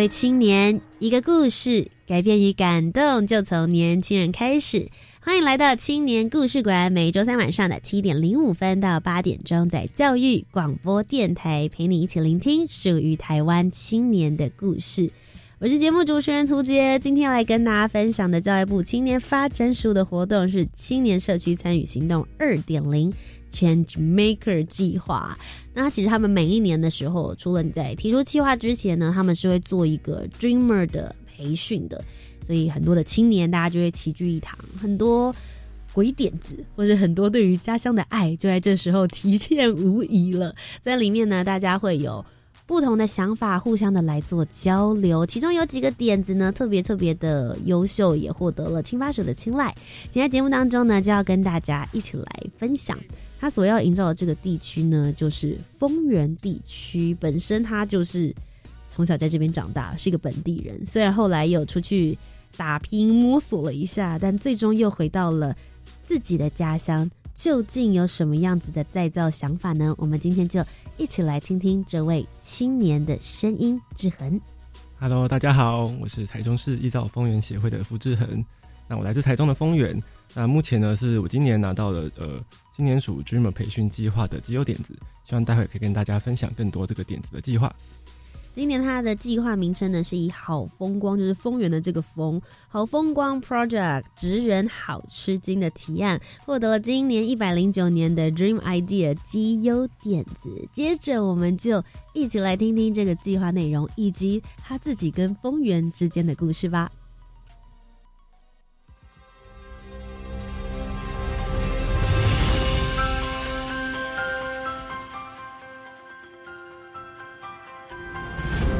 位青年，一个故事，改变与感动就从年轻人开始。欢迎来到青年故事馆，每周三晚上的七点零五分到八点钟，在教育广播电台陪你一起聆听属于台湾青年的故事。我是节目主持人涂杰，今天要来跟大家分享的教育部青年发展署的活动是青年社区参与行动二点零。Change Maker 计划，那其实他们每一年的时候，除了你在提出计划之前呢，他们是会做一个 Dreamer 的培训的，所以很多的青年大家就会齐聚一堂，很多鬼点子或者很多对于家乡的爱，就在这时候体现无疑了。在里面呢，大家会有不同的想法，互相的来做交流，其中有几个点子呢，特别特别的优秀，也获得了青发署的青睐。今天节目当中呢，就要跟大家一起来分享。他所要营造的这个地区呢，就是丰原地区。本身他就是从小在这边长大，是一个本地人。虽然后来有出去打拼摸索了一下，但最终又回到了自己的家乡。究竟有什么样子的再造想法呢？我们今天就一起来听听这位青年的声音。志恒，Hello，大家好，我是台中市艺造丰原协会的傅志恒。那我来自台中的丰原。那目前呢，是我今年拿到了呃今年属 Dreamer 培训计划的基优点子，希望待会可以跟大家分享更多这个点子的计划。今年它的计划名称呢，是以好风光，就是丰源的这个风，好风光 Project，职人好吃惊的提案，获得了今年一百零九年的 Dream Idea 基优点子。接着我们就一起来听听这个计划内容，以及他自己跟丰源之间的故事吧。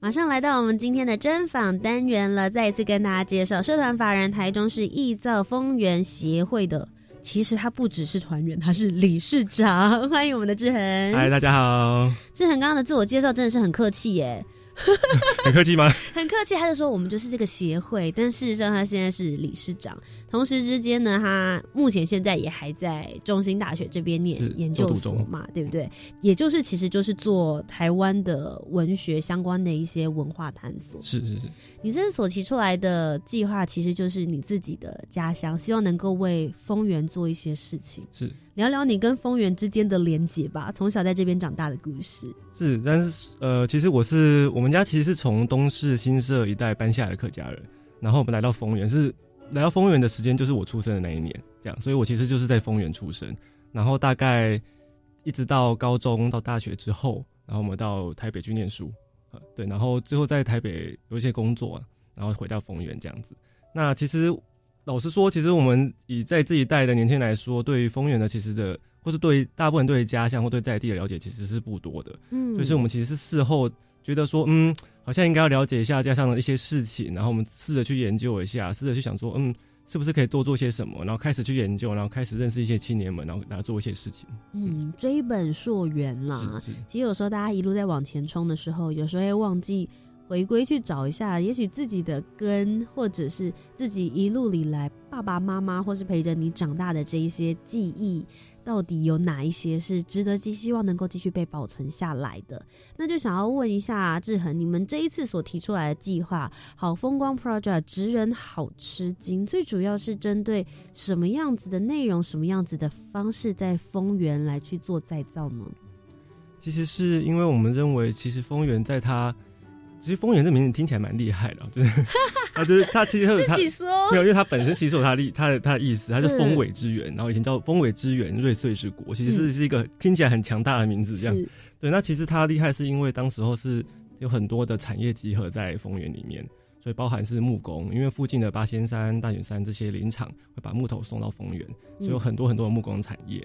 马上来到我们今天的专访单元了，再一次跟大家介绍社团法人台中市易造丰源协会的，其实他不只是团员，他是理事长。欢迎我们的志恒。嗨，大家好。志恒刚刚的自我介绍真的是很客气耶。很客气吗？很客气，他就说我们就是这个协会，但事实上他现在是理事长。同时之间呢，他目前现在也还在中兴大学这边念研究所嘛，对不对？也就是其实就是做台湾的文学相关的一些文化探索。是是是，你这所提出来的计划，其实就是你自己的家乡，希望能够为丰原做一些事情。是聊聊你跟丰原之间的连结吧，从小在这边长大的故事。是，但是呃，其实我是我们家其实是从东市新社一带搬下来的客家人，然后我们来到丰原是。来到丰原的时间就是我出生的那一年，这样，所以我其实就是在丰原出生，然后大概一直到高中到大学之后，然后我们到台北去念书，呃，对，然后最后在台北有一些工作，然后回到丰原这样子。那其实老实说，其实我们以在这一代的年轻人来说，对于丰原的其实的，或是对大部分对家乡或对在地的了解，其实是不多的，嗯，所以我们其实是事后。觉得说，嗯，好像应该要了解一下家乡的一些事情，然后我们试着去研究一下，试着去想说，嗯，是不是可以多做些什么，然后开始去研究，然后开始认识一些青年们，然后然后做一些事情。嗯，追本溯源啦。其实有时候大家一路在往前冲的时候，有时候会忘记回归去找一下，也许自己的根，或者是自己一路里来爸爸妈妈或是陪着你长大的这一些记忆。到底有哪一些是值得寄希望能够继续被保存下来的？那就想要问一下志恒，你们这一次所提出来的计划“好风光 Project”，职人好吃惊，最主要是针对什么样子的内容、什么样子的方式，在丰原来去做再造呢？其实是因为我们认为，其实丰原在它，其实丰源这名字听起来蛮厉害的，就是他 就是他其实他没有，因为他本身其实有他的他的他的意思，他是丰尾之源，然后以前叫丰尾之源瑞穗之国，其实是是一个听起来很强大的名字，这样对。那其实他厉害是因为当时候是有很多的产业集合在丰原里面，所以包含是木工，因为附近的八仙山、大雪山这些林场会把木头送到丰原，所以有很多很多的木工产业。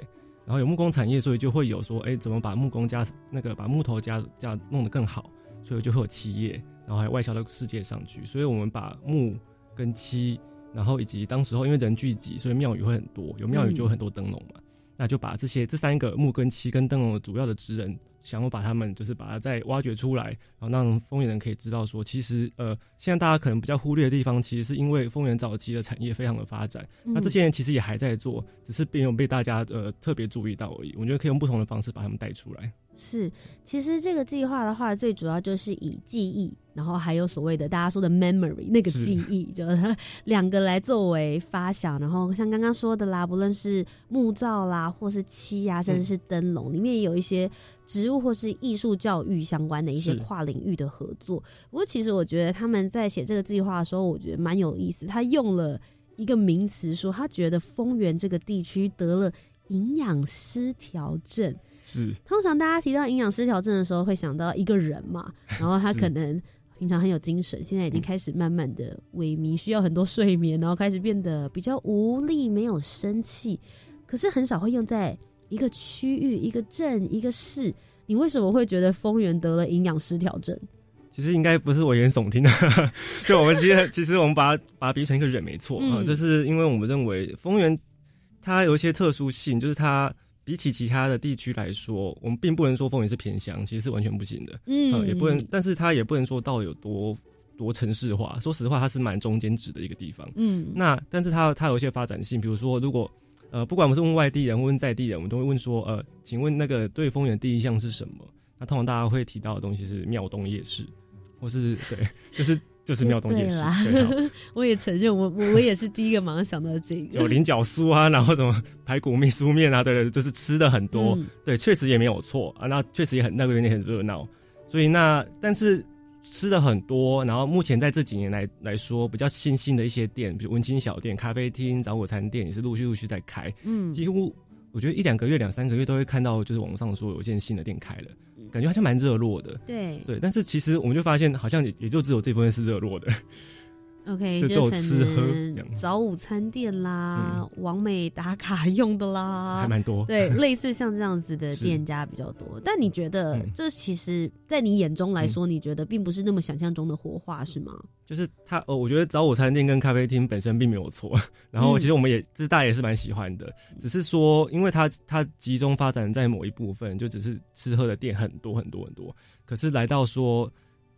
然后有木工产业，所以就会有说，哎，怎么把木工加那个把木头加加弄得更好，所以就会有漆业，然后还有外销到世界上去。所以我们把木跟漆，然后以及当时候因为人聚集，所以庙宇会很多，有庙宇就有很多灯笼嘛，那就把这些这三个木跟漆跟灯笼的主要的职人。想要把他们就是把它再挖掘出来，然后让丰原人可以知道说，其实呃，现在大家可能比较忽略的地方，其实是因为丰原早期的产业非常的发展，那这些人其实也还在做，只是并没有被大家呃特别注意到而已。我觉得可以用不同的方式把他们带出来。是，其实这个计划的话，最主要就是以记忆，然后还有所谓的大家说的 memory 那个记忆，就是 两个来作为发想。然后像刚刚说的啦，不论是木造啦，或是漆呀，甚至是灯笼，里面也有一些植物或是艺术教育相关的一些跨领域的合作。不过，其实我觉得他们在写这个计划的时候，我觉得蛮有意思。他用了一个名词，说他觉得丰原这个地区得了营养失调症。是，通常大家提到营养失调症的时候，会想到一个人嘛，然后他可能平常很有精神，现在已经开始慢慢的萎靡，需要很多睡眠，然后开始变得比较无力，没有生气。可是很少会用在一个区域、一个镇、一个市。你为什么会觉得丰原得了营养失调症？其实应该不是危言耸听的，就我们其实其实我们把它把它比喻成一个人没错啊，就是因为我们认为丰原它有一些特殊性，就是它。比起其他的地区来说，我们并不能说丰原是偏乡，其实是完全不行的。嗯，也不能，但是它也不能说到有多多城市化。说实话，它是蛮中间值的一个地方。嗯，那但是它它有一些发展性，比如说，如果呃，不管我们是问外地人问在地人，我们都会问说，呃，请问那个对丰原第一项是什么？那通常大家会提到的东西是庙东夜市，或是对，就是。就是妙东夜市，我也承认，我我我也是第一个马上想到这个。有菱角酥啊，然后什么排骨面、酥面啊，对对，就是吃的很多，对，确实也没有错啊。那确实也很那个有点很热闹，所以那但是吃的很多，然后目前在这几年来来说，比较新兴的一些店，比如文青小店、咖啡厅、早午餐店，也是陆续陆续在开，嗯，几乎。我觉得一两个月、两三个月都会看到，就是网上说有一间新的店开了，感觉好像蛮热络的。对对，但是其实我们就发现，好像也也就只有这部分是热络的。OK，就吃喝早午餐店啦，完美打卡用的啦，还蛮多。对，类似像这样子的店家比较多。但你觉得这其实，在你眼中来说，你觉得并不是那么想象中的活化，是吗？就是他，呃，我觉得早午餐店跟咖啡厅本身并没有错。然后，其实我们也，这大家也是蛮喜欢的。只是说，因为它它集中发展在某一部分，就只是吃喝的店很多很多很多。可是来到说。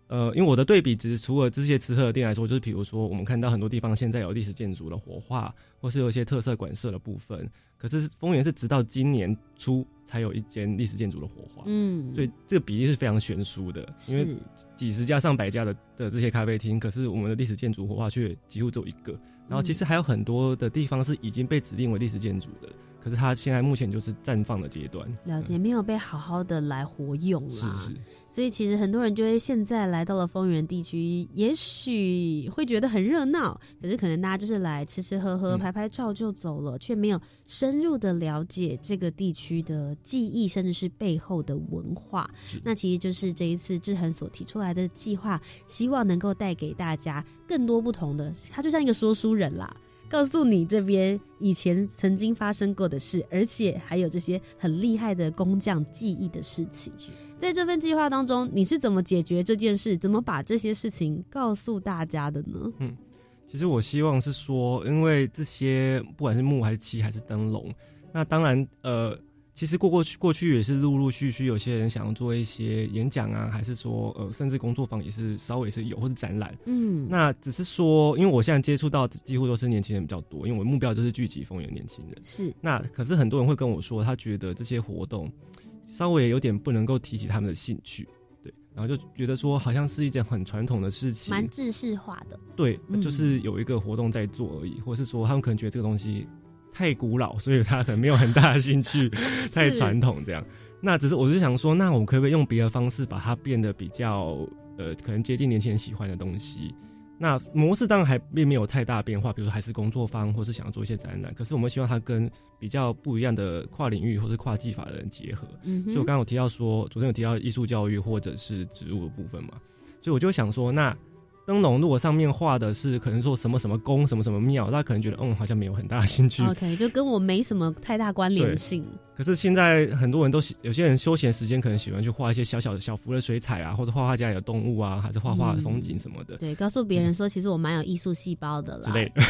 呃，因为我的对比值，除了这些吃喝的店来说，就是比如说，我们看到很多地方现在有历史建筑的活化，或是有一些特色馆舍的部分。可是丰原是直到今年初才有一间历史建筑的活化，嗯，所以这个比例是非常悬殊的。因为几十家、上百家的的这些咖啡厅，可是我们的历史建筑活化却几乎只有一个。然后其实还有很多的地方是已经被指定为历史建筑的，可是它现在目前就是绽放的阶段，了解没有被好好的来活用啦。是是。所以其实很多人就会现在来到了丰原地区，也许会觉得很热闹，可是可能大家就是来吃吃喝喝、拍拍照就走了，却没有深入的了解这个地区的记忆，甚至是背后的文化。那其实就是这一次志恒所提出来的计划，希望能够带给大家更多不同的。他就像一个说书人啦。告诉你这边以前曾经发生过的事，而且还有这些很厉害的工匠记忆的事情。在这份计划当中，你是怎么解决这件事？怎么把这些事情告诉大家的呢？嗯，其实我希望是说，因为这些不管是木还是漆还是灯笼，那当然呃，其实过过去过去也是陆陆续续有些人想要做一些演讲啊，还是说呃，甚至工作坊也是稍微是有或者展览。嗯，那只是说，因为我现在接触到几乎都是年轻人比较多，因为我的目标就是聚集丰原年轻人。是，那可是很多人会跟我说，他觉得这些活动稍微有点不能够提起他们的兴趣，对，然后就觉得说好像是一件很传统的事情，蛮制式化的。对，嗯就是有一个活动在做而已，或是说他们可能觉得这个东西太古老，所以他可能没有很大的兴趣，太传统这样。那只是我是想说，那我们可不可以用别的方式把它变得比较呃，可能接近年轻人喜欢的东西？那模式当然还并没有太大变化，比如说还是工作坊，或是想要做一些展览。可是我们希望它跟比较不一样的跨领域或是跨技法的人结合。嗯，所以我刚刚有提到说，昨天有提到艺术教育或者是植物的部分嘛，所以我就想说，那灯笼如果上面画的是可能说什么什么宫、什么什么庙，大家可能觉得嗯好像没有很大兴趣。OK，就跟我没什么太大关联性。可是现在很多人都喜，有些人休闲时间可能喜欢去画一些小小的小幅的水彩啊，或者画画家里的动物啊，还是画画风景什么的、对，告诉别人说，其实我蛮有艺术细胞的啦，之类的。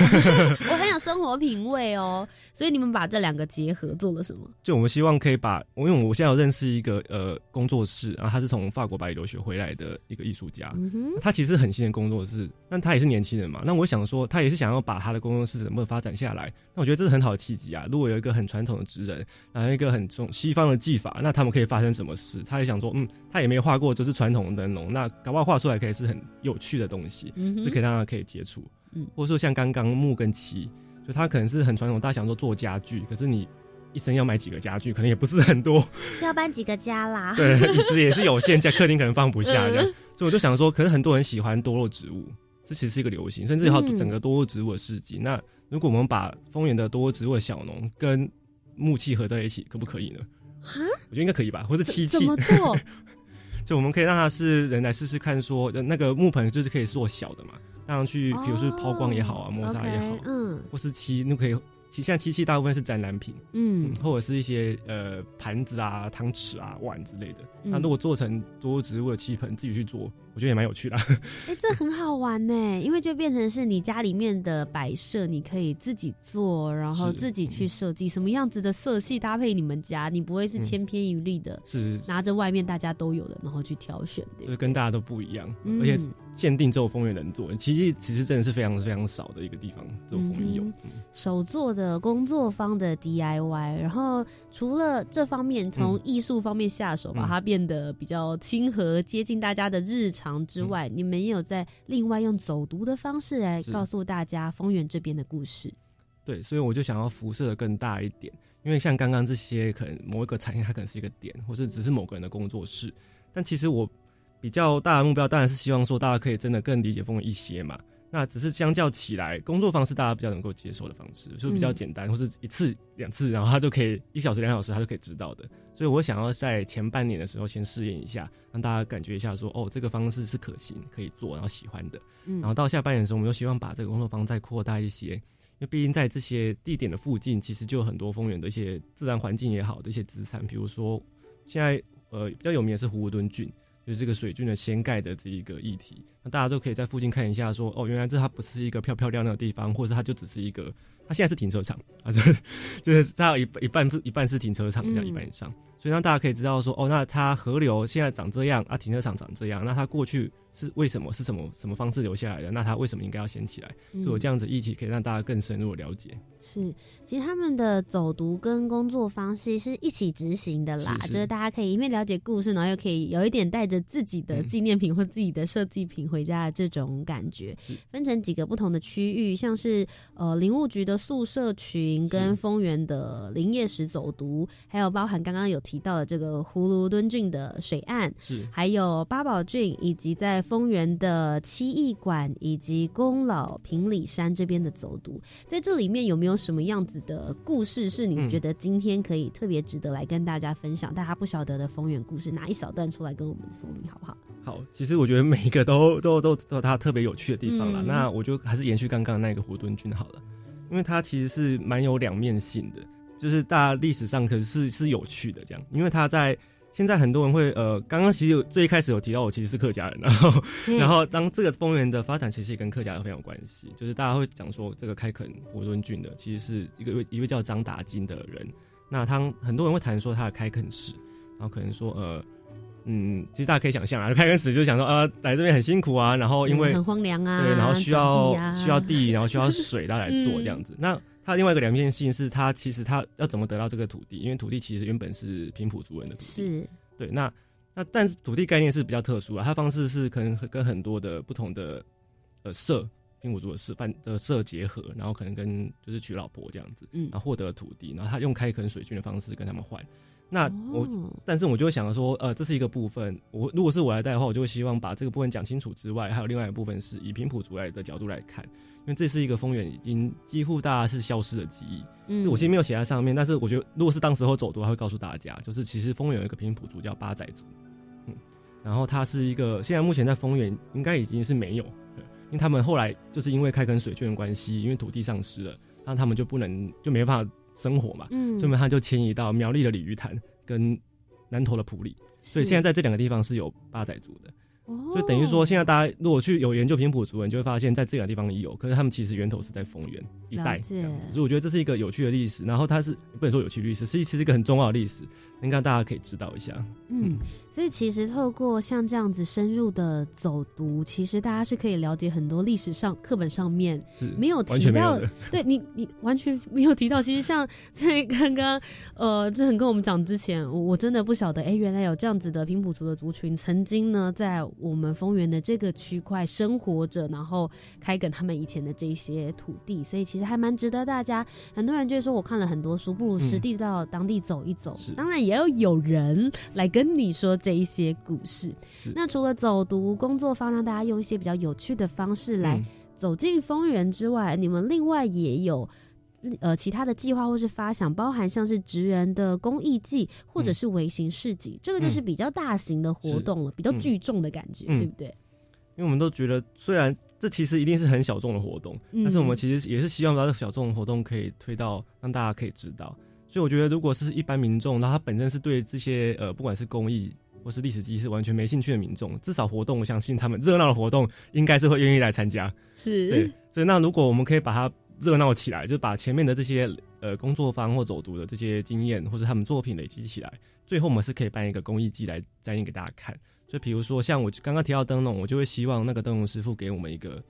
我很有生活品味哦。所以你们把这两个结合做了什么？就我们希望可以把，因为我现在有认识一个呃工作室，然后他是从法国巴黎留学回来的一个艺术家，嗯哼，他其实很新的工作室，但他也是年轻人嘛。那我想说，他也是想要把他的工作室怎么发展下来。那我觉得这是很好的契机啊。如果有一个很传统的职人，然后一个很重西方的技法，那他们可以发生什么事？他也想说，嗯，他也没画过，就是传统的灯笼，那搞不好画出来可以是很有趣的东西，嗯，是可以让他可以接触。嗯或者说像刚刚木跟漆，就他可能是很传统，大家想说做家具，可是你一生要买几个家具，可能也不是很多。是要搬几个家啦？对，椅子也是有限，在客厅可能放不下这样，嗯所以我就想说，可是很多人喜欢多肉植物，这其实是一个流行，甚至有嗯整个多肉植物的市集。那如果我们把丰原的多肉植物的小农跟木器合在一起，可不可以呢？啊，我觉得应该可以吧，或者漆器，怎么做？就我们可以让它是人来试试看说，呃那个木盆就是可以做小的嘛，让它去，比如说抛光也好啊，哦磨砂也好嗯或是漆，那可以。其现在漆器大部分是展览品，嗯嗯，或者是一些呃盘子啊、汤匙啊、碗之类的。嗯那如果做成多植物的漆盆，自己去做，我觉得也蛮有趣的。哎、这很好玩呢，因为就变成是你家里面的摆设，你可以自己做，然后自己去设计什么样子的色系搭配你们家，你不会是嗯千篇一律的、是，拿着外面大家都有的，然后去挑选的。就是跟大家都不一样，嗯而且鉴定只有风月能做。其实其实真的是非常非常少的一个地方，只有风月有。手做的工作坊的 DIY，然后除了这方面从艺术方面下手，嗯把它变得比较亲和、接近大家的日常之外，你们也有在另外用走读的方式来告诉大家丰原这边的故事。对，所以我就想要辐射的更大一点，因为像刚刚这些可能某一个产业它可能是一个点，或是只是某个人的工作室，但其实我比较大的目标当然是希望说大家可以真的更理解丰原一些嘛。那只是相较起来，工作方式大家比较能够接受的方式，就比较嗯简单，或是一次两次，然后他就可以一小时两小时他就可以知道的。所以我想要在前半年的时候先试验一下，让大家感觉一下说，哦，这个方式是可行、可以做，然后喜欢的。嗯，然后到下半年的时候，我们又希望把这个工作方再扩大一些，因为毕竟在这些地点的附近，其实就有很多丰原的一些自然环境也好的一些资产，比如说现在呃比较有名的是湖墩菌，就是这个水军的掀盖的这一个议题，那大家都可以在附近看一下说，哦，原来这它不是一个漂漂亮亮的地方，或者它就只是一个，它现在是停车场 啊，这就是它有一一半一半是停车场，这样嗯一半以上，所以让大家可以知道说，哦，那它河流现在长这样啊，停车场长这样，那它过去是为什么是什么什么方式留下来的？那它为什么应该要掀起来？所以我这样子议题可以让大家更深入的了解。是，其实他们的走读跟工作方式是一起执行的啦，是是就是大家可以一面了解故事，然后又可以有一点带着自己的嗯纪念品或自己的设计品回家的这种感觉。是分成几个不同的区域，像是呃林务局的宿舍群跟丰原的林业石走读，还有包含刚刚有提到的这个葫芦墩郡的水岸，是还有八宝郡，以及在丰原的七艺馆以及宫老平里山这边的走读，在这里面有没有什么样子的故事是你嗯觉得今天可以特别值得来跟大家分享？大家不晓得的丰原故事，拿一小段出来跟我们说明好不好？好，其实我觉得每一个都都都都有它特别有趣的地方啦。嗯那我就还是延续刚刚那个湖墩郡好了，因为它其实是蛮有两面性的，就是大家历史上可是是有趣的这样，因为它在。现在很多人会呃，刚刚其实有最一开始有提到我其实是客家人，然后然后当这个丰原的发展其实也跟客家人非常有关系，就是大家会讲说这个开垦湖墩郡的其实是一个一位叫张达金的人，那他很多人会谈说他的开垦史，然后可能说呃。嗯，其实大家可以想象啊，开垦史就是想说啊，来这边很辛苦啊，然后因为很荒凉啊，对，然后需要、啊、需要地，然后需要水，大家来做 这样子。嗯、那它另外一个两面性是，它其实它要怎么得到这个土地？因为土地其实原本是平埔族人的土地，是对。那那但是土地概念是比较特殊啊，它方式是可能跟很多的不同的呃社平埔族的社办的社结合，然后可能跟就是娶老婆这样子，嗯，然后获得土地，然后他用开垦水军的方式跟他们换。那我，哦、但是我就会想说，呃，这是一个部分。我如果是我来带的话，我就会希望把这个部分讲清楚之外，还有另外一部分是以平埔族来的角度来看，因为这是一个丰原已经几乎大家是消失的记忆。嗯，这我其实没有写在上面，但是我觉得如果是当时候走读，还会告诉大家，就是其实丰原有一个平埔族叫八仔族，嗯，然后它是一个现在目前在丰原应该已经是没有，因为他们后来就是因为开垦水圈的关系，因为土地丧失了，那他们就不能就没办法生活嘛，嗯，所以他就迁移到苗栗的鲤鱼潭跟南投的埔里，所以现在在这两个地方是有八仔族的，哦、就等于说现在大家如果去有研究平埔族人，就会发现在这两个地方也有，可是他们其实源头是在丰原一带这样子，所以我觉得这是一个有趣的历史。然后它是不能说有趣历史，是其实一个很重要的历史，应该大家可以知道一下。嗯，所以其实透过像这样子深入的走读，其实大家是可以了解很多历史上课本上面是没有提到，对你你完全 没有提到。其实像在刚刚呃志恒跟我们讲之前，我我真的不晓得，哎、欸，原来有这样子的平埔族的族群曾经呢在我们丰原的这个区块生活着，然后开垦他们以前的这些土地，所以其实还蛮值得大家。很多人就说我看了很多书，不如实地到当地走一走。嗯、当然也要有人来跟你说这一些故事。那除了走读工作坊，让大家用一些比较有趣的方式来走进丰原之外，嗯、你们另外也有呃其他的计划或是发想，包含像是职人的公益季或者是微型市集，嗯、这个就是比较大型的活动了，比较聚众的感觉，对不对？因为我们都觉得，虽然这其实一定是很小众的活动，嗯、但是我们其实也是希望把这个小众的活动可以推到让大家可以知道。所以我觉得，如果是一般民众，那他本身是对这些呃，不管是公益或是历史记忆是完全没兴趣的民众，至少活动，我相信他们热闹的活动应该是会愿意来参加。是，对。所以那如果我们可以把它热闹起来，就把前面的这些呃工作坊或走读的这些经验，或者他们作品累积起来，最后我们是可以办一个公益季来展演给大家看。就比如说像我刚刚提到灯笼，我就会希望那个灯笼师傅给我们一个，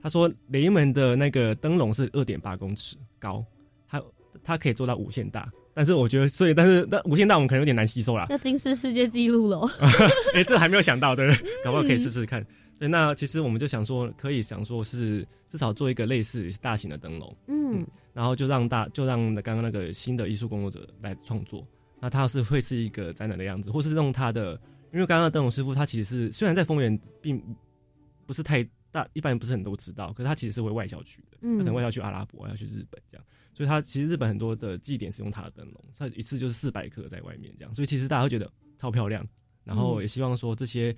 他说雷门的那个灯笼是二点八公尺高，他他可以做到无限大，但是我觉得，所以但是那无限大我们可能有点难吸收啦，要金氏世界纪录了。哎、欸，这还没有想到，对。不对？搞不好可以试试看。对，那其实我们就想说，可以想说是至少做一个类似大型的灯笼，嗯，嗯，然后就让大就让刚刚那个新的艺术工作者来创作，那他是会是一个展览的样子，或是用他的，因为刚刚的灯笼师傅他其实是虽然在丰原并不是太大，一般人不是很多知道，可是他其实是回外销去的，嗯。他可能外销去阿拉伯，要去日本这样，所以他其实日本很多的祭典是用他的灯笼，他一次就是四百颗在外面这样，所以其实大家会觉得超漂亮，然后也希望说这些。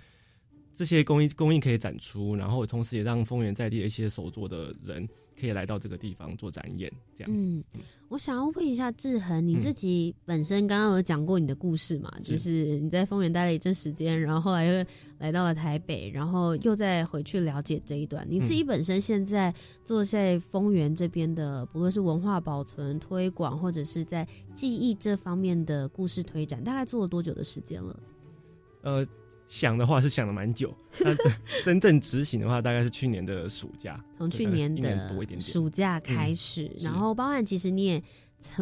这些工艺工艺可以展出，然后同时也让丰原在地的一些手作的人可以来到这个地方做展演，这样子。嗯，我想要问一下志恒，你自己本身刚刚有讲过你的故事嘛？就是你在丰原待了一阵时间，然后后来又来到了台北，然后又再回去了解这一段。你自己本身现在做在丰原这边的，不论是文化保存、推广，或者是在记忆这方面的故事推展，大概做了多久的时间了？呃。想的话是想了蛮久，但真真正执行的话，大概是去年的暑假，从去年的暑假开始，嗯、然后包含其实你也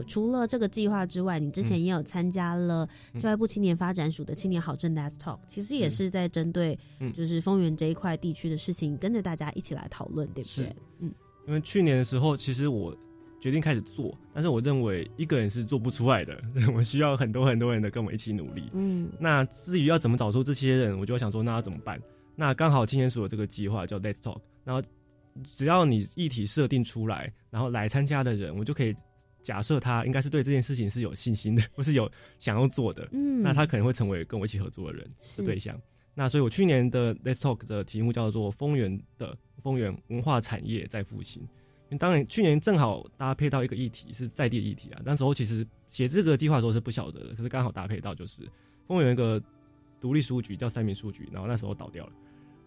除了这个计划之外，你之前也有参加了教育部青年发展署的青年好政 Desk Talk，其实也是在针对就是丰原这一块地区的事情，跟着大家一起来讨论，对不对？嗯，因为去年的时候，其实我。决定开始做，但是我认为一个人是做不出来的，我们需要很多很多人的跟我们一起努力。嗯，那至于要怎么找出这些人，我就想说，那要怎么办？那刚好青年所有这个计划叫 Let's Talk，然后只要你议题设定出来，然后来参加的人，我就可以假设他应该是对这件事情是有信心的，或是有想要做的。嗯，那他可能会成为跟我一起合作的人的对象。那所以我去年的 Let's Talk 的题目叫做“丰原的丰原文化产业在复兴”。当然，去年正好搭配到一个议题是在地议题啊。那时候其实写这个计划的时候是不晓得的，可是刚好搭配到就是丰原有一个独立书局叫三民书局，然后那时候倒掉了。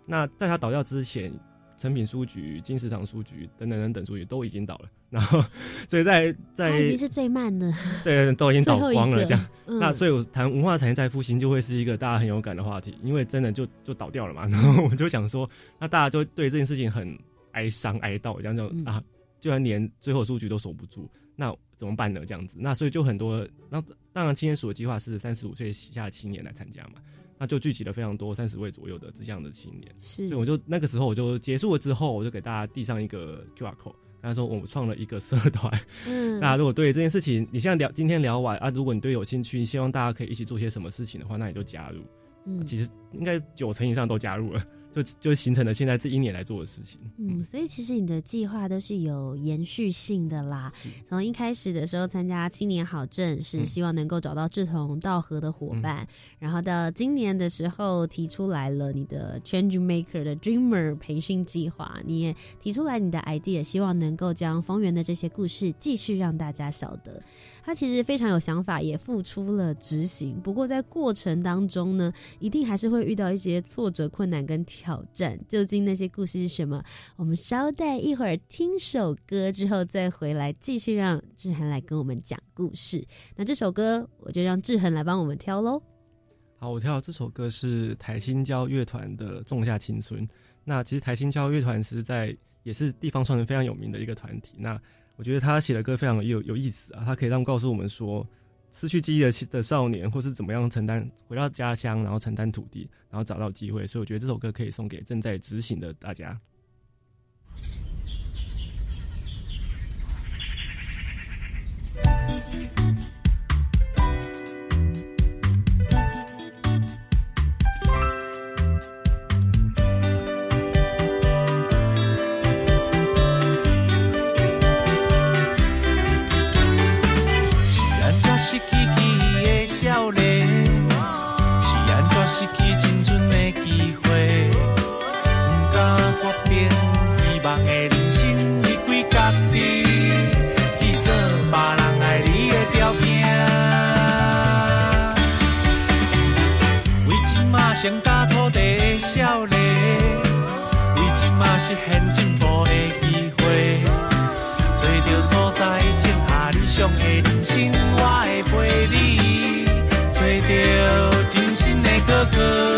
那在它倒掉之前，成品书局、金石堂书局等等等等书局都已经倒了，然后所以在在已经是最慢的，对，都已经倒光了这样。嗯那所以我谈文化产业再复兴就会是一个大家很有感的话题，因为真的就就倒掉了嘛。然后我就想说，那大家就对这件事情很哀伤哀悼，这样就、嗯啊，居然连最后数据都守不住，那怎么办呢？这样子，那所以就很多，那当然青年署的计划是三十五岁以下的青年来参加嘛，那就聚集了非常多三十位左右的这样的青年。是所以我就那个时候我就结束了之后，我就给大家递上一个 QR code，跟他说我们创了一个社团，嗯 大家如果对这件事情，你现在聊今天聊完啊，如果你对有兴趣，希望大家可以一起做些什么事情的话，那你就加入。嗯其实应该九成以上都加入了，就就形成了现在这一年来做的事情。嗯，所以其实你的计划都是有延续性的啦是。从一开始的时候参加青年好证，是嗯希望能够找到志同道合的伙伴，然后到今年的时候提出来了你的 Change Maker 的 Dreamer 培训计划，你也提出来你的 idea，希望能够将方圆的这些故事继续让大家晓得。他其实非常有想法，也付出了执行。不过在过程当中呢，一定还是会遇到一些挫折、困难跟挑战。究竟那些故事是什么？我们稍待一会儿听首歌之后再回来，继续让志恒来跟我们讲故事。那这首歌我就让志恒来帮我们挑喽。好，我挑的这首歌是台新交乐团的《仲夏青春》。那其实台新交乐团是在也是地方创生非常有名的一个团体。那我觉得他写的歌非常有有意思啊，他可以让告诉我们说，失去记忆的的少年，或是怎么样承担回到家乡，然后承担土地，然后找到机会。所以我觉得这首歌可以送给正在执行的大家。心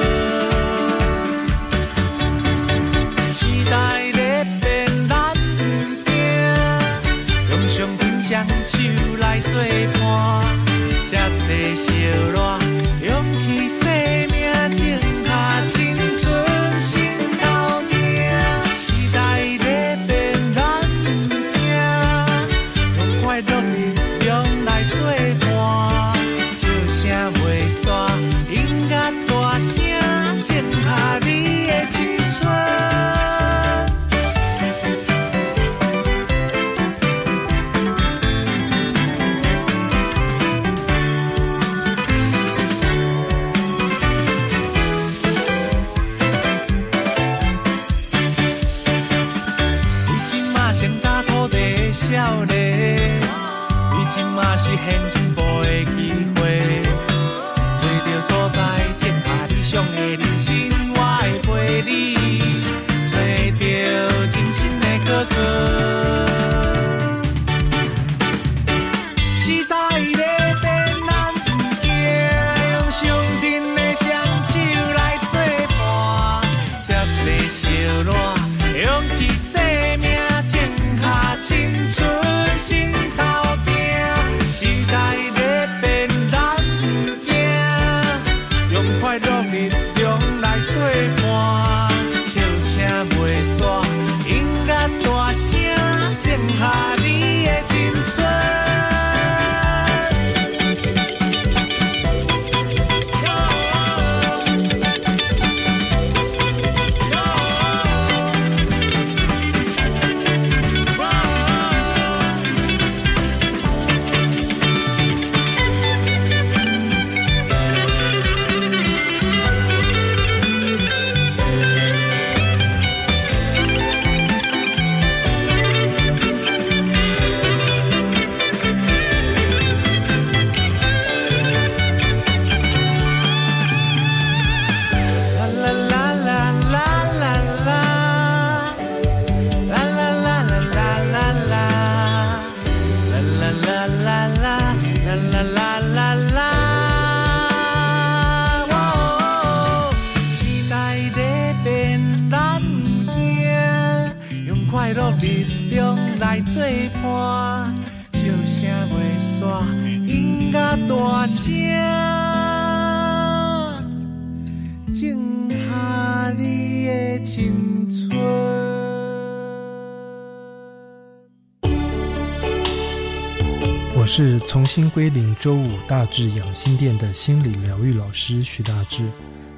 重新归零周五大智养心殿的心理疗愈老师徐大志。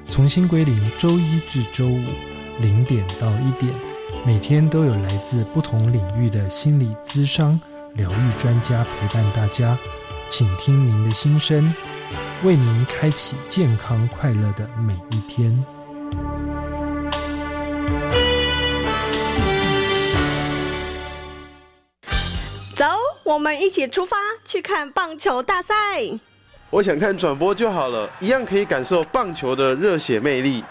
重新归零周一至周五零点到一点，每天都有来自不同领域的心理咨商疗愈专家陪伴大家，请听您的心声，为您开启健康快乐的每一天。走，我们一起出发去看棒球大赛。我想看转播就好了，一样可以感受棒球的热血魅力。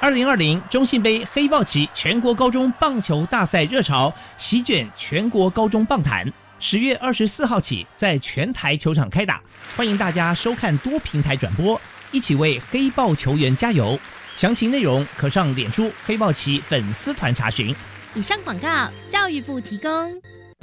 二零二零中信杯黑豹旗全国高中棒球大赛热潮席卷全国高中棒坛，十月二十四号起在全台球场开打，欢迎大家收看多平台转播，一起为黑豹球员加油。详情内容可上脸书黑豹旗粉丝团查询。以上广告，教育部提供。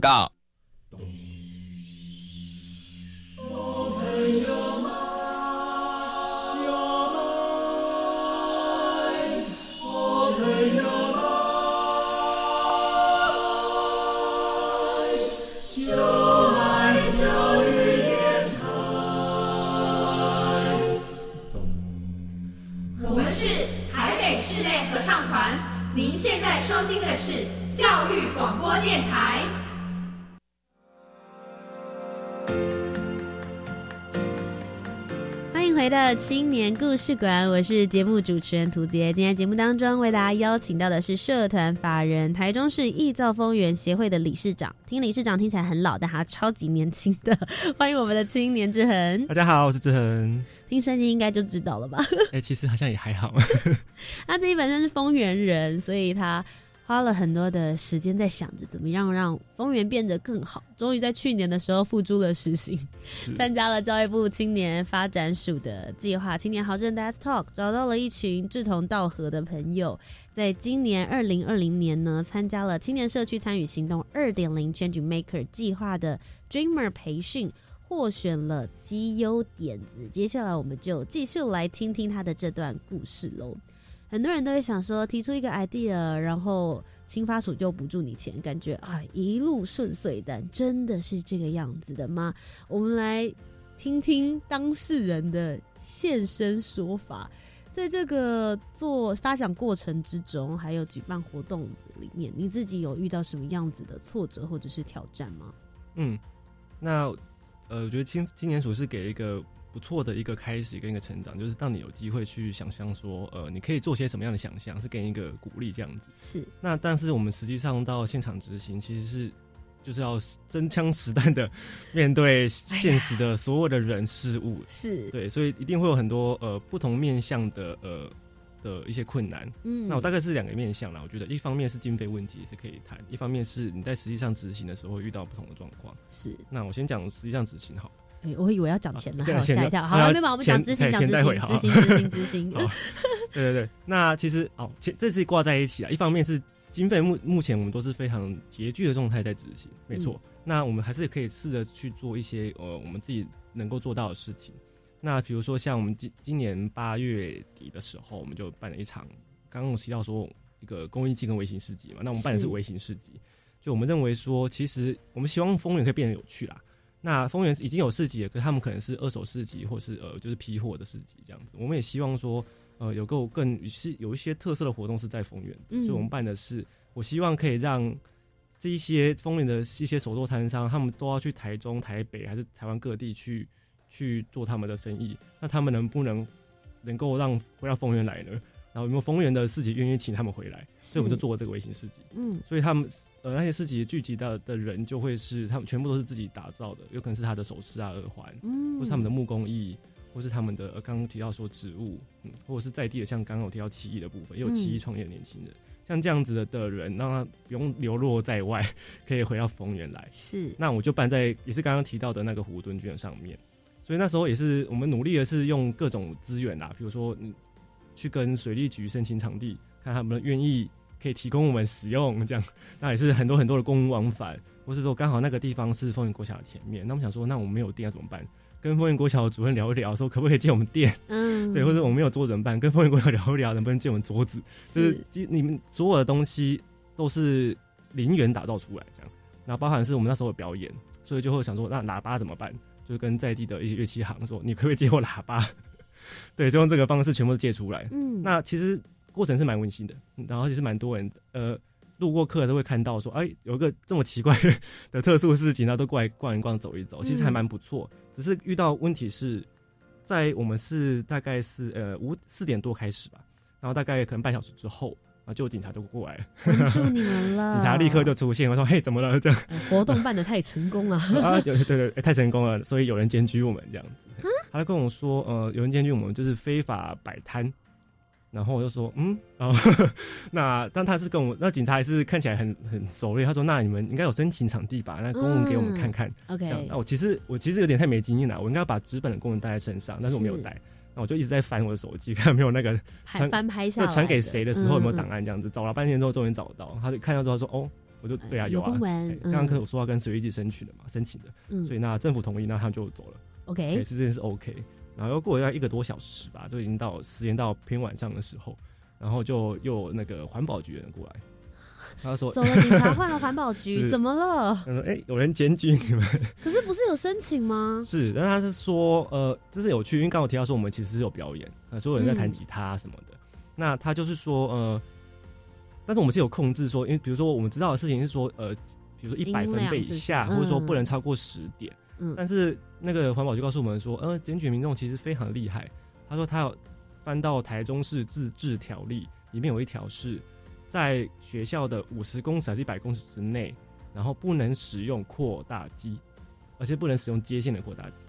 告。回到青年故事馆，我是节目主持人涂杰。今天节目当中为大家邀请到的是社团法人台中市艺造丰源协会的理事长。听理事长听起来很老，但他超级年轻的。欢迎我们的青年之恒。大家好，我是志恒。听声音应该就知道了吧？哎、其实好像也还好。他自己本身是丰原人，所以他花了很多的时间在想着怎么样让丰原变得更好。终于在去年的时候付诸了实行，参加了教育部青年发展署的计划“青年豪政 Desk Talk”，找到了一群志同道合的朋友。在今年二零二零年呢，参加了青年社区参与行动二点零 Change Maker 计划的 Dreamer 培训。获选了绩优点子，接下来我们就继续来听听他的这段故事喽。很多人都会想说，提出一个 idea，然后青发署就补助你钱，感觉啊一路顺遂，但真的是这个样子的吗？我们来听听当事人的现身说法。在这个做发想过程之中，还有举办活动里面，你自己有遇到什么样子的挫折或者是挑战吗？嗯，那呃，我觉得青青年署是给一个不错的一个开始跟一个成长，就是让你有机会去想象说，呃，你可以做些什么样的想象，是给你一个鼓励这样子。是。那但是我们实际上到现场执行，其实是就是要真枪实弹的面对现实的所有的人事物。是。对，所以一定会有很多呃不同面向的呃。的一些困难，嗯，那我大概是两个面向啦。我觉得一方面是经费问题是可以谈，一方面是你在实际上执行的时候会遇到不同的状况。是，那我先讲实际上执行好。哎、欸，我以为要讲钱呢，吓吓一跳。好了，没有，我们讲执行，讲执行，执行，执行，执行。对对对，那其实哦，这次挂在一起啊。一方面是经费目目前我们都是非常拮据的状态在执行，没错。嗯、那我们还是可以试着去做一些呃我们自己能够做到的事情。那比如说像我们今今年八月底的时候，我们就办了一场。刚刚我提到说一个公益季跟微型市集嘛，那我们办的是微型市集。就我们认为说，其实我们希望丰原可以变得有趣啦。那丰原已经有市集了，可是他们可能是二手市集，或是呃就是批货的市集这样子。我们也希望说，呃有够更是有一些特色的活动是在丰原，嗯、所以我们办的是，我希望可以让这一些丰原的一些手作摊商，他们都要去台中、台北还是台湾各地去去做他们的生意。那他们能不能能够让回到丰原来呢？然后有没有丰源的市集愿意请他们回来，所以我们就做了这个微型市集。嗯，所以他们呃那些市集聚集到的人就会是他们全部都是自己打造的，有可能是他的首饰啊、耳环，嗯。或是他们的木工艺，或是他们的呃刚刚提到说植物，嗯，或者是在地的，像刚刚有提到奇艺的部分，也有奇艺创业的年轻人，像这样子的的人，让他不用流落在外，可以回到丰原来。是。那我就办在也是刚刚提到的那个湖墩郡上面，所以那时候也是我们努力的是用各种资源啦，比如说嗯，去跟水利局申请场地，看他们愿意可以提供我们使用，这样那也是很多很多的公务往返，或是说刚好那个地方是丰原国小的前面，那我们想说，那我们没有电要怎么办？跟丰原国小的主任聊一聊，说可不可以借我们电？嗯，对，或者我们没有桌子怎么办？跟丰原国小聊一聊，能不能借我们桌子？就是你们所有的东西都是零元打造出来，这样，然后包含是我们那时候的表演，所以就会想说，那喇叭怎么办？就是跟在地的一些乐器行说，你可不可以借我喇叭？对，就用这个方式全部都借出来。嗯，那其实过程是蛮温馨的，然后其实蛮多人呃路过客都会看到说，哎，有一个这么奇怪的特殊事情，然后都过来逛一逛、走一走，其实还蛮不错。只是遇到问题是在我们是大概是呃五四点多开始吧，然后大概可能半小时之后。啊！就有警察就过来了，帮助你们了。警察立刻就出现，我说：“嘿，怎么了？”这样呃 活动办的太成功了啊！对对对，欸太成功了，所以有人检举我们这样子。他就跟我说：“呃，有人检举我们就是非法摆摊。”然后我就说：“嗯。”然后 那但他是跟我那警察还是看起来很很熟练。他说：“那你们应该有申请场地吧？那公文给我们看看。嗯 OK 那我其实我其实有点太没经验了，我应该把纸本的公文带在身上，但是我没有带。那我就一直在翻我的手机，看 有没有那个传翻拍下来那传给谁的时候有没有档案这样子。找了半天之后，终于找到。他就看到之后说：“哦，我就对啊，有有啊。公文嗯对刚跟我说要跟水利局申请的嘛，申请的。嗯所以那政府同意，那他们就走了。OK 对，这件事 OK。然后又过了大概一个多小时吧，就已经到时间到偏晚上的时候，然后就又有那个环保局的人过来，他就说走了，警察 换了环保局，怎么了？他说：“哎、有人检举你们。”可是不是有申请吗？是，但他是说，呃，这是有趣，因为刚刚我提到说我们其实是有表演，呃，所有人在弹嗯吉他什么的。那他就是说，呃，但是我们是有控制说，因为比如说我们知道的事情是说，呃，比如说一百分贝以下，或者说不能嗯超过十点。嗯但是那个环保局告诉我们说，呃，检举民众其实非常厉害。他说他有翻到台中市自治条例里面有一条是在学校的五十公尺还是一百公尺之内，然后不能使用扩大机，而且不能使用接线的扩大机。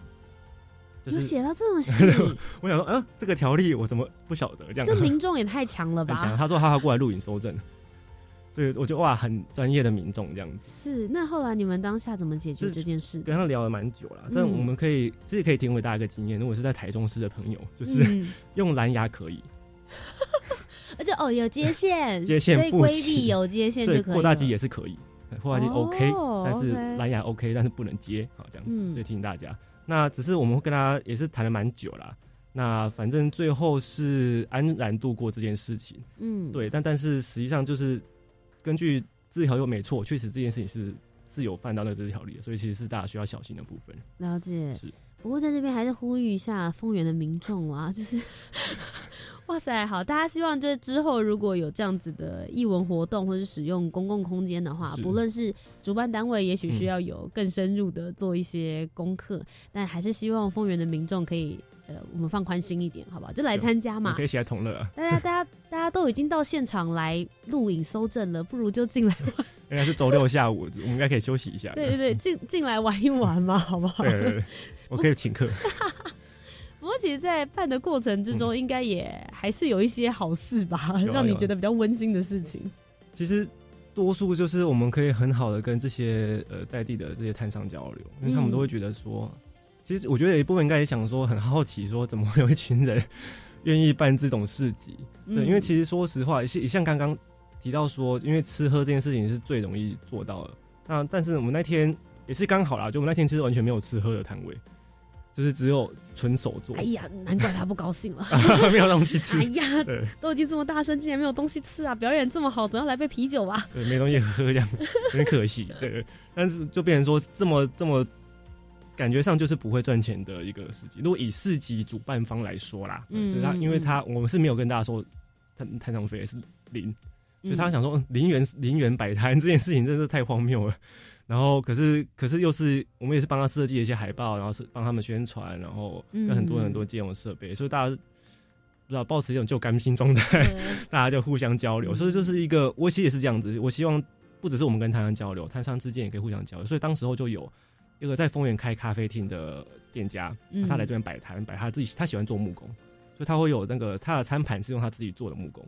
就有是写到这么细，我想说，嗯、这个条例我怎么不晓得？这样这民众也太强了很强。吧？他说他要过来录影收证，所以我觉得哇，很专业的民众这样子。是，那后来你们当下怎么解决这件事？跟他聊了蛮久了，嗯但我们可以其实可以提供给大家一个经验，如果是在台中市的朋友，就是、嗯用蓝牙可以，而且哦，有接线，接线所以规避有接线所以就可以。扩大机也是可以，扩大机 OK，、哦但是蓝牙 OK，但是不能接，好这样子，嗯所以提醒大家。那只是我们会跟他也是谈了蛮久了。那反正最后是安然度过这件事情，嗯，对，但但是实际上就是根据自治条又没错，确实这件事情是是有犯到那个条例的，所以其实是大家需要小心的部分。了解。是，不过在这边还是呼吁一下丰原的民众啊，就是，哇塞，好，大家希望就是之后如果有这样子的艺文活动或者使用公共空间的话，不论是主办单位，也许需嗯要有更深入的做一些功课，但还是希望丰原的民众可以，呃，我们放宽心一点，好不好？就来参加嘛可。以一起来同乐啊，大家，大家，大家都已经到现场来录影搜证了，不如就进来玩。应该是周六下午，我们应该可以休息一下。对对对，进进来玩一玩嘛，好不好？对对对，我可以请客。不过，其实，在办的过程之中，应该也还是有一些好事吧，让你觉得比较温馨的事情。其实多数就是我们可以很好的跟这些呃在地的这些摊商交流，因为他们都会觉得说，其实我觉得有一部分应该也想说很好奇，说怎么会有一群人愿意办这种市集？对，嗯因为其实说实话，像像刚刚提到说，因为吃喝这件事情是最容易做到的。那但是我们那天也是刚好啦，就我们那天其实完全没有吃喝的摊位，就是只有纯手做，哎呀，难怪他不高兴了。没有东西吃哎。呀，都已经这么大声，竟然没有东西吃啊！表演这么好，总要来杯啤酒吧。对，没东西喝这样，有点可惜。对，但是就变成说这么这么，感觉上就是不会赚钱的一个市集。如果以市集主办方来说啦，嗯。对他，嗯因为他我们是没有跟大家说摊摊上费是零，所以他嗯想说嗯零元零元摆摊这件事情真是太荒谬了。然后可是可是又是我们也是帮他设计一些海报，然后是帮他们宣传，然后跟很多人很多借用设备，所以大家不知道保持一种就甘心状态，大家就互相交流，所以就是一个我其实也是这样子，我希望不只是我们跟摊商交流，摊商之间也可以互相交流，所以当时候就有一个在丰原开咖啡厅的店家，嗯他来这边摆摊，摆他自己他喜欢做木工，所以他会有那个他的餐盘是用他自己做的木工，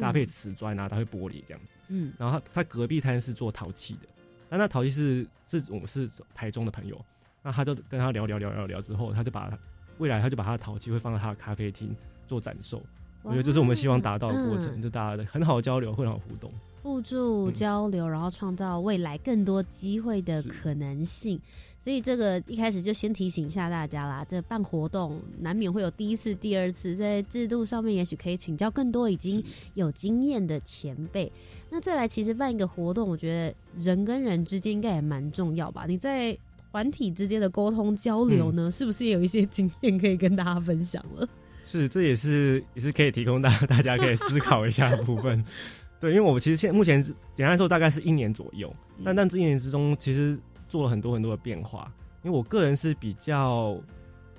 搭配瓷砖啊，搭配玻璃这样子。嗯然后他他隔壁摊是做陶器的，那那陶器是是我们是台中的朋友，那他就跟他聊聊聊聊聊之后，他就把未来他就把他的陶器会放到他的咖啡厅做展售。我觉得这是我们希望达到的过程，嗯就大家的很好的交流，很好的互动。互助交流，然后创造未来更多机会的可能性。所以这个一开始就先提醒一下大家啦，这办活动难免会有第一次、第二次，在制度上面也许可以请教更多已经有经验的前辈。那再来，其实办一个活动，我觉得人跟人之间应该也蛮重要吧？你在团体之间的沟通交流呢，是不是也有一些经验可以跟大家分享了？是，这也是也是可以提供大大家可以思考一下的部分。对，因为我其实现目前是简单来说大概是一年左右，但但这一年之中其实做了很多很多的变化。因为我个人是比较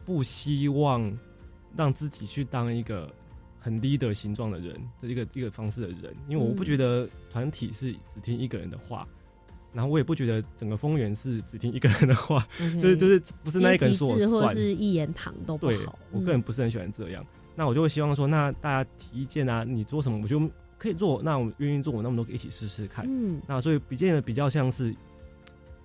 不希望让自己去当一个很 leader 形状的人这一个一个方式的人，因为我不嗯觉得团体是只听一个人的话。然后我也不觉得整个丰原是只听一个人的话就是就是不是那一个人说或，是一言堂都不对好。我个人不是很喜欢这样。那我就会希望说，那大家提意见啊，你做什么，我就可以做，那我们愿意做，我那么多一起试试看。嗯那所以比较比较像是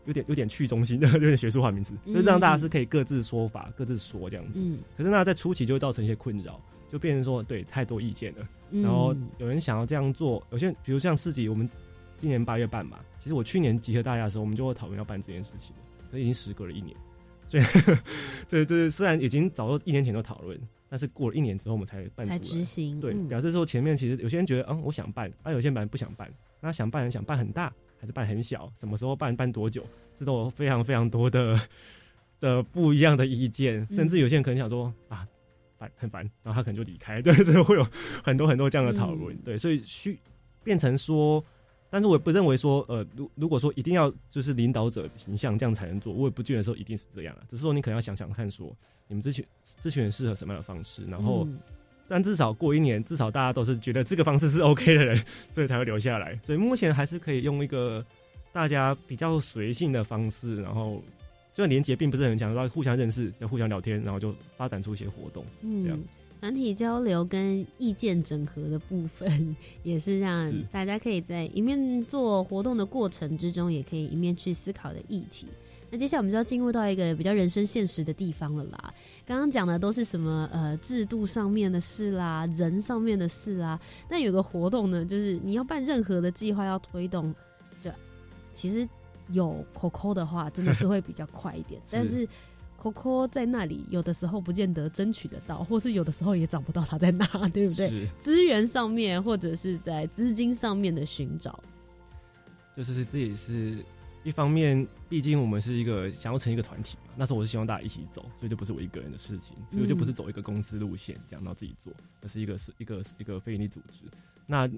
有点有点去中心的，有点学术化名词，嗯就是让大家是可以各自说法、各自说这样子。嗯可是那在初期就会造成一些困扰，就变成说对太多意见了，嗯然后有人想要这样做，有些比如像市集，我们今年八月办嘛，其实我去年集合大家的时候，我们就会讨论要办这件事情了，可已经时隔了一年，所以 对就是虽然已经早就一年前就讨论，但是过了一年之后我们才办出才执行。对，嗯表示说前面其实有些人觉得，嗯，我想办，啊，有些人不想办。那想办人想办很大，还是办很小？什么时候办？办多久？这都有非常非常多的的不一样的意见，嗯甚至有些人可能想说啊，烦很烦，然后他可能就离开。对，就会有很多很多这样的讨论。嗯对，所以需变成说。但是我也不认为说，呃，如如果说一定要就是领导者形象这样才能做，我也不觉得说一定是这样啊。只是说你可能要想想看，说你们这群这群人适合什么样的方式，然后嗯但至少过一年，至少大家都是觉得这个方式是 OK 的人，所以才会留下来。所以目前还是可以用一个大家比较随性的方式，然后这个连接并不是很强，要互相认识，要互相聊天，然后就发展出一些活动，嗯这样嗯。团体交流跟意见整合的部分，也是让大家可以在一面做活动的过程之中，也可以一面去思考的议题。那接下来我们就要进入到一个比较人生现实的地方了啦。刚刚讲的都是什么呃制度上面的事啦，人上面的事啦。那有个活动呢，就是你要办任何的计划要推动，就其实有 COCO 的话，真的是会比较快一点，是但是。COCO 在那里，有的时候不见得争取得到，或是有的时候也找不到他在哪，对不对？资源上面，或者是在资金上面的寻找，就是这也是一方面，毕竟我们是一个想要成一个团体嘛，那时候我是希望大家一起走，所以就不是我一个人的事情，所以我就不是走一个公司路线，这样然后自己做，而是一个是一个一个非营利组织。那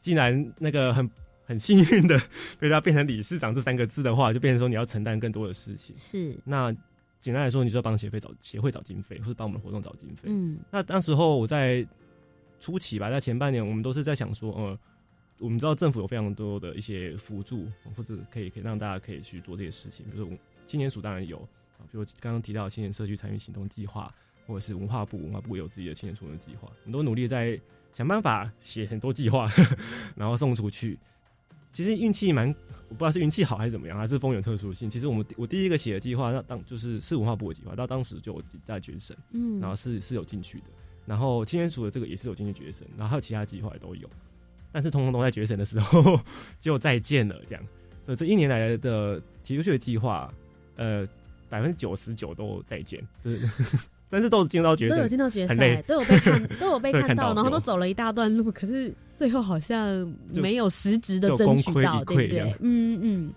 既然那个很很幸运的被他变成理事长这三个字的话，就变成说你要承担更多的事情。是那简单来说，你就要帮协会找协会找经费，或者帮我们的活动找经费。嗯那当时候我在初期吧，在前半年，我们都是在想说，呃，我们知道政府有非常多的一些辅助，或者可以可以让大家可以去做这些事情，比如说青年署当然有啊，比如刚刚提到青年社区参与行动计划，或者是文化部，文化部有自己的青年储能计划，我们都努力在想办法写很多计划，然后送出去。其实运气蛮，我不知道是运气好还是怎么样，还是风有特殊性。其实我们我第一个写的计划，那当就是是文化部的计划，到当时就有在决审，嗯然后是是有进去的。然后青年署的这个也是有进去决审，然后还有其他计划也都有，但是通通都在决审的时候就再见了，这样。所以这一年来的提出去的计划，呃，百分之九十九都再见，就是但是都进到决赛，都有进到决赛，，都有被 看，都有被看到，然后都走了一大段路，可是最后好像没有实质的争取到，对不对？嗯嗯，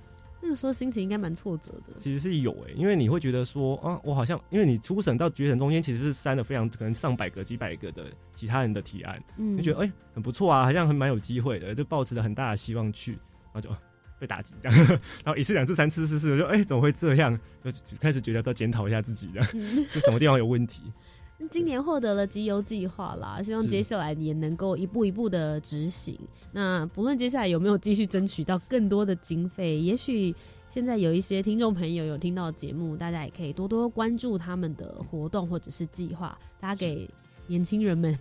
那个时候心情应该蛮挫折的。其实是有诶、因为你会觉得说啊，我好像因为你初审到决审中间其实是删了非常可能上百个、几百个的其他人的提案，嗯就觉得哎、很不错啊，好像很蛮有机会的，就抱持了很大的希望去，然后就哦被打击这样，然后一次、两次、三次、四次，就哎、怎么会这样？就就开始觉得要检讨一下自己，这样嗯就什么地方有问题。今年获得了集邮计划啦，希望接下来也能够一步一步的执行。那不论接下来有没有继续争取到更多的经费，也许现在有一些听众朋友有听到节目，大家也可以多多关注他们的活动或者是计划，大家给年轻人们，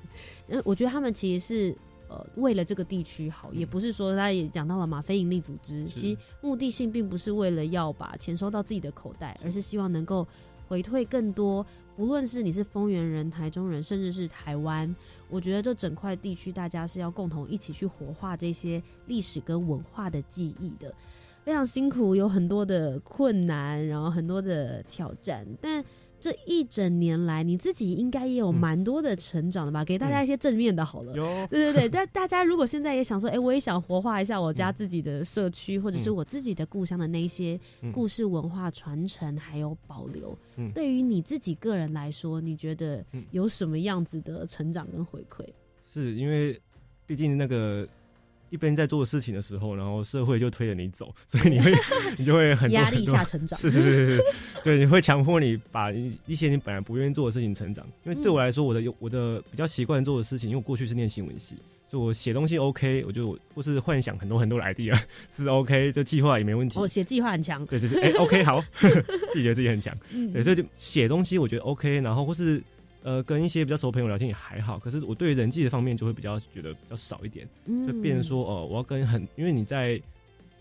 嗯，我觉得他们其实是。呃，为了这个地区好，也不是说他也讲到了嘛，非营利组织，其实目的性并不是为了要把钱收到自己的口袋，而是希望能够回退更多，不论是你是丰原人、台中人，甚至是台湾，我觉得这整块地区大家是要共同一起去活化这些历史跟文化的记忆的。非常辛苦，有很多的困难，然后很多的挑战，但。这一整年来，你自己应该也有蛮多的成长的吧？给大家一些正面的，好了。有，对对对。但大家如果现在也想说，哎，我也想活化一下我家自己的社区，或者是我自己的故乡的那一些故事文化传承还有保留，对于你自己个人来说，你觉得有什么样子的成长跟回馈？是因为毕竟那个。一边在做事情的时候，然后社会就推着你走，所以你会 你就会很压力下成长。是是是是，对，你会强迫你把一些你本来不愿意做的事情成长。因为对我来说，我的有我的比较习惯做的事情，因为我过去是念新闻系，所以我写东西 OK，我就或是幻想很多很多的 idea 是 OK，这计划也没问题。我写计划很强，对对对，哎 OK 好，自己觉得自己很强，对，所以就写东西我觉得 OK，然后或是。呃，跟一些比较熟朋友聊天也还好，可是我对人际的方面就会比较觉得比较少一点，就变成说哦，我要跟很，因为你在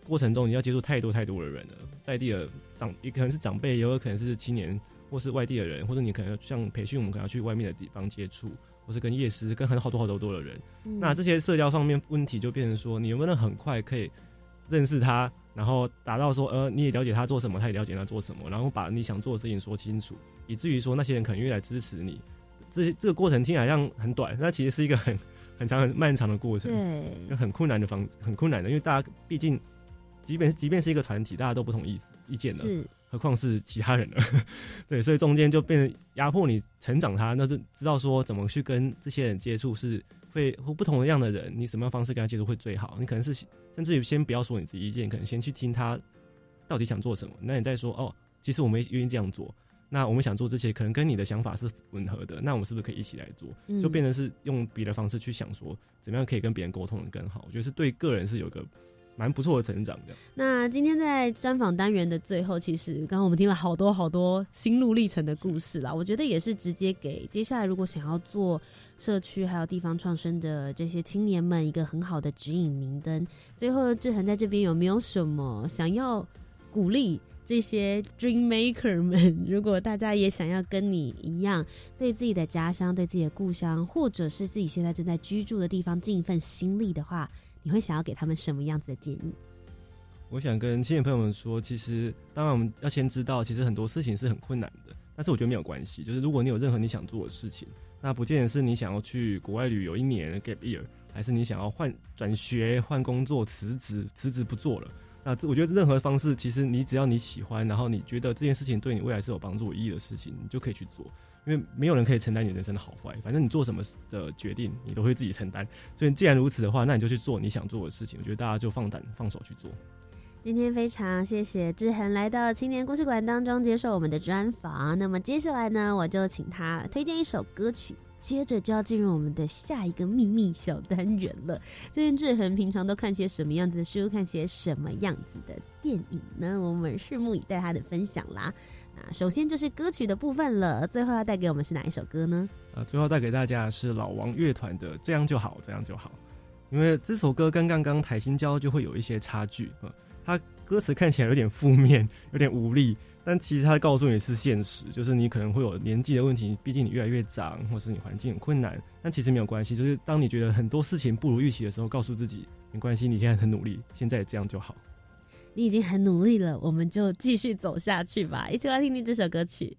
过程中你要接触太多太多的人了，在地的长也可能是长辈，也有可能是青年或是外地的人，或者你可能像培训，我们可能要去外面的地方接触，或是跟夜师，跟很好多好多多的人，那这些社交方面问题就变成说，你能不能很快可以认识他，然后达到说，呃，你也了解他做什么，他也了解他做什么，然后把你想做的事情说清楚，以至于说那些人可能愿意来支持你。这这个过程听起来像很短，那其实是一个很很长、很漫长的过程，对，很困难的方，很困难的，因为大家毕竟，即便即便是一个团体，大家都不同意意见的，是，何况是其他人了，对，所以中间就变成压迫你成长，他那是知道说怎么去跟这些人接触，是会或不同的样的人，你什么样方式跟他接触会最好？你可能是甚至于先不要说你自己意见，可能先去听他到底想做什么，那你再说哦，其实我们愿意这样做。那我们想做这些，可能跟你的想法是吻合的。那我们是不是可以一起来做？就变成是用别的方式去想，说怎么样可以跟别人沟通的更好？我觉得是对个人是有个蛮不错的成长的。那今天在专访单元的最后，其实刚刚我们听了好多好多心路历程的故事啦。我觉得也是直接给接下来如果想要做社区还有地方创生的这些青年们一个很好的指引明灯。最后，志恒在这边有没有什么想要鼓励？这些 dream maker 们，如果大家也想要跟你一样，对自己的家乡、对自己的故乡，或者是自己现在正在居住的地方尽一份心力的话，你会想要给他们什么样子的建议？我想跟青年朋友们说，其实当然我们要先知道，其实很多事情是很困难的，但是我觉得没有关系。就是如果你有任何你想做的事情，那不见得是你想要去国外旅游一年 gap year，还是你想要换转学、换工作、辞职、辞职不做了。那这我觉得任何方式，其实你只要你喜欢，然后你觉得这件事情对你未来是有帮助、有意义的事情，你就可以去做。因为没有人可以承担你人生的好坏，反正你做什么的决定，你都会自己承担。所以既然如此的话，那你就去做你想做的事情。我觉得大家就放胆放手去做。今天非常谢谢志恒来到青年故事馆当中接受我们的专访。那么接下来呢，我就请他推荐一首歌曲。接着就要进入我们的下一个秘密小单元了。最近志恒平常都看些什么样子的书，看些什么样子的电影呢？我们拭目以待他的分享啦。那首先就是歌曲的部分了。最后要带给我们是哪一首歌呢？呃，最后带给大家是老王乐团的《这样就好，这样就好》。因为这首歌跟刚刚台新交就会有一些差距啊，它歌词看起来有点负面，有点无力。但其实他告诉你是现实，就是你可能会有年纪的问题，毕竟你越来越长，或是你环境很困难。但其实没有关系，就是当你觉得很多事情不如预期的时候，告诉自己没关系，你现在很努力，现在这样就好。你已经很努力了，我们就继续走下去吧。一起来听听这首歌曲。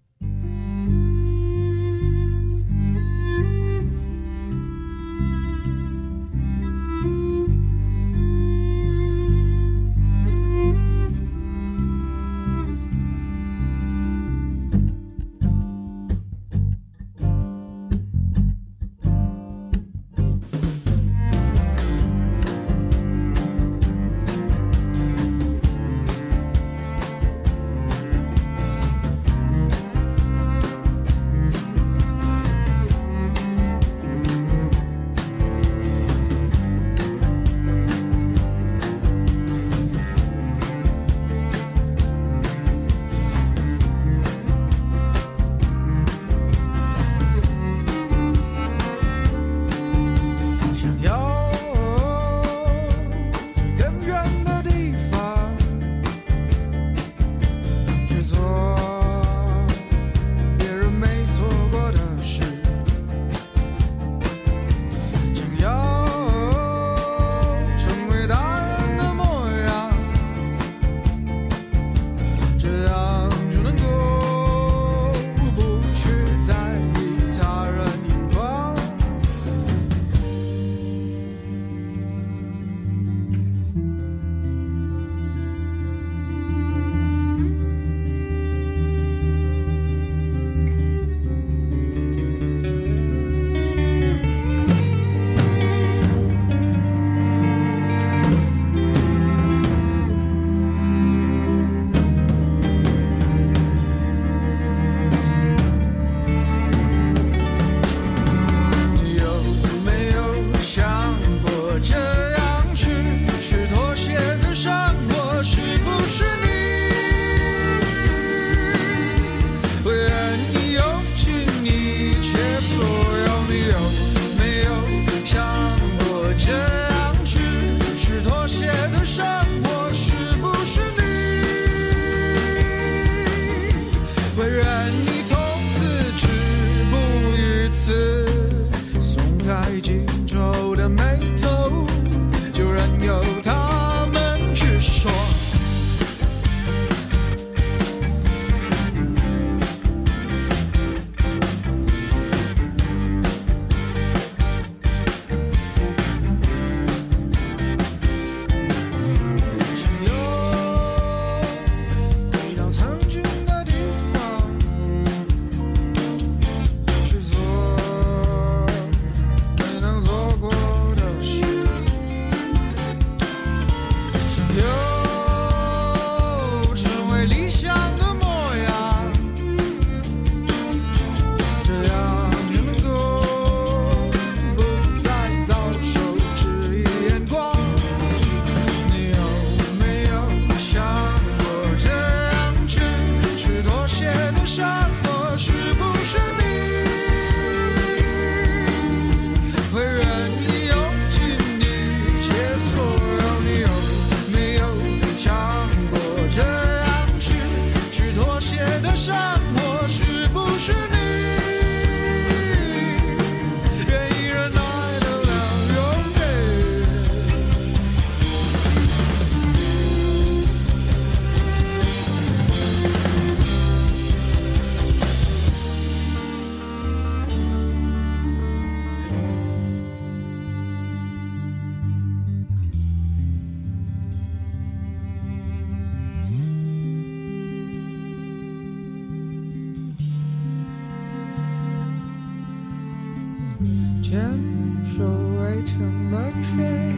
手围成了圈，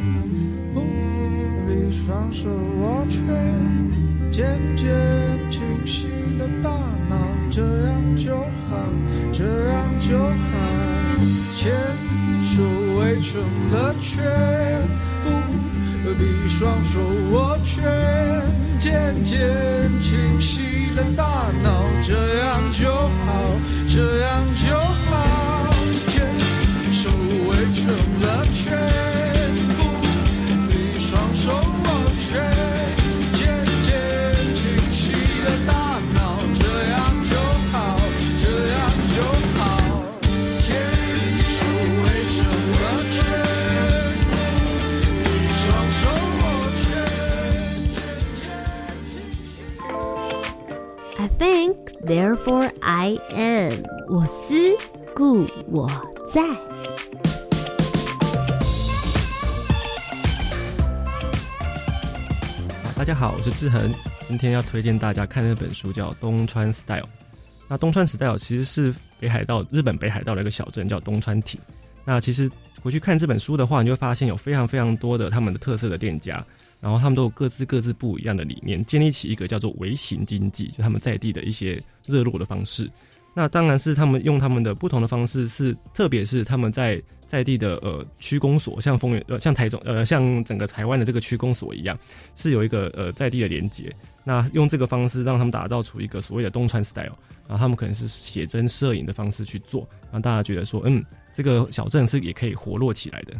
不必双手握拳，渐渐清晰了大脑，这样就好，这样就好。牵手围成了圈，不必双手握拳，渐渐清晰了大脑，这样就好，这样就好。I think, therefore I am。我思故我在。大家好，我是志恒，今天要推荐大家看那本书，叫《东川 Style》。那东川 Style 其实是北海道日本北海道的一个小镇，叫东川町。那其实回去看这本书的话，你会发现有非常非常多的他们的特色的店家，然后他们都有各自各自不一样的理念，建立起一个叫做微型经济，就他们在地的一些热络的方式。那当然是他们用他们的不同的方式，是特别是他们在在地的呃区公所，像丰原呃像台中呃像整个台湾的这个区公所一样，是有一个呃在地的连接。那用这个方式让他们打造出一个所谓的东川 style，然后他们可能是写真摄影的方式去做，让大家觉得说，嗯，这个小镇是也可以活络起来的。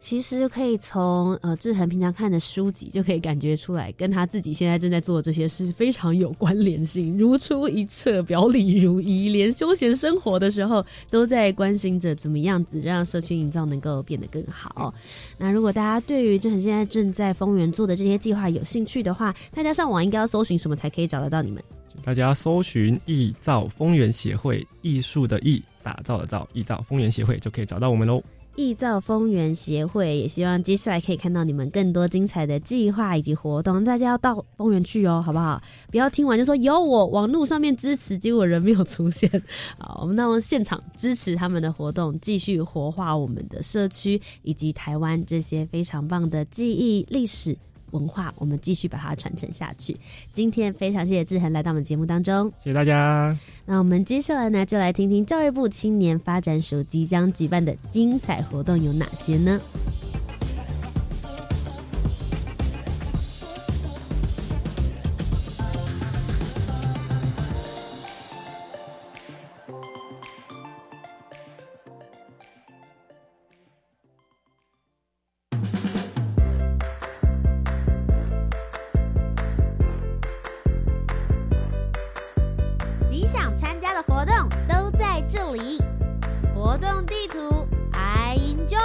其实可以从呃志恒平常看的书籍就可以感觉出来，跟他自己现在正在做的这些事非常有关联性，如出一辙，表里如一。连休闲生活的时候都在关心着怎么样子让社区营造能够变得更好。那如果大家对于志恒现在正在丰原做的这些计划有兴趣的话，大家上网应该要搜寻什么才可以找得到你们？大家搜寻“艺造丰原协会”，艺术的艺，打造的造，艺造丰原协会就可以找到我们喽。艺造丰原协会也希望接下来可以看到你们更多精彩的计划以及活动，大家要到丰原去哦，好不好？不要听完就说有我网络上面支持，结果人没有出现。好，我们那么现场支持他们的活动，继续活化我们的社区以及台湾这些非常棒的记忆历史。文化，我们继续把它传承下去。今天非常谢谢志恒来到我们节目当中，谢谢大家。那我们接下来呢，就来听听教育部青年发展署即将举办的精彩活动有哪些呢？活动都在这里。活动地图，I enjoy。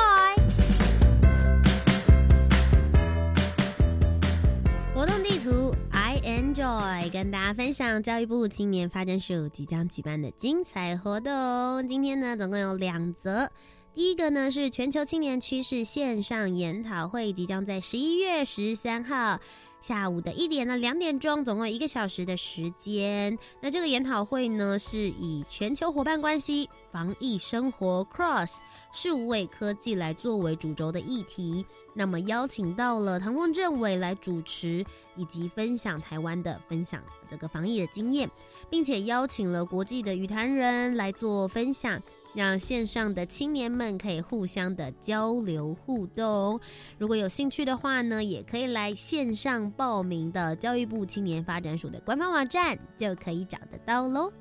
活动地图，I enjoy，跟大家分享教育部青年发展署即将举办的精彩活动。今天呢，总共有两则。第一个呢是全球青年趋势线上研讨会，即将在十一月十三号。下午的一点到两点钟，总共一个小时的时间。那这个研讨会呢，是以全球伙伴关系、防疫生活 Cross 是无尾科技来作为主轴的议题。那么邀请到了唐凤政委来主持，以及分享台湾的分享这个防疫的经验，并且邀请了国际的语坛人来做分享。让线上的青年们可以互相的交流互动。如果有兴趣的话呢，也可以来线上报名的教育部青年发展署的官方网站就可以找得到喽。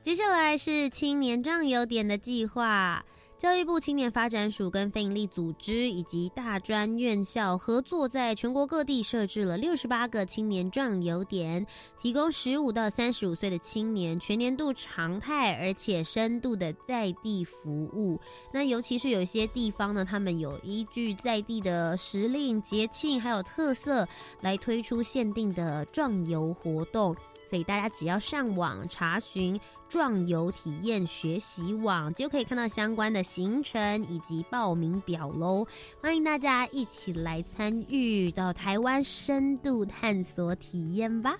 接下来是青年壮游点的计划。教育部青年发展署跟非营利组织以及大专院校合作，在全国各地设置了六十八个青年壮游点，提供十五到三十五岁的青年全年度常态而且深度的在地服务。那尤其是有些地方呢，他们有依据在地的时令、节庆还有特色，来推出限定的壮游活动。所以大家只要上网查询“壮游体验学习网”，就可以看到相关的行程以及报名表喽。欢迎大家一起来参与到台湾深度探索体验吧。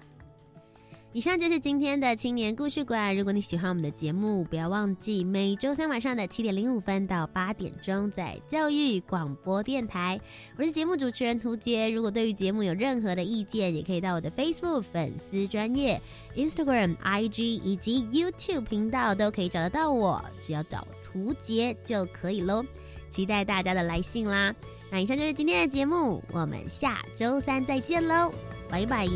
以上就是今天的青年故事馆。如果你喜欢我们的节目，不要忘记每周三晚上的七点零五分到八点钟，在教育广播电台。我是节目主持人涂杰。如果对于节目有任何的意见，也可以到我的 Facebook 粉丝专业、Instagram、IG 以及 YouTube 频道都可以找得到我，只要找涂杰就可以喽。期待大家的来信啦！那以上就是今天的节目，我们下周三再见喽，拜拜。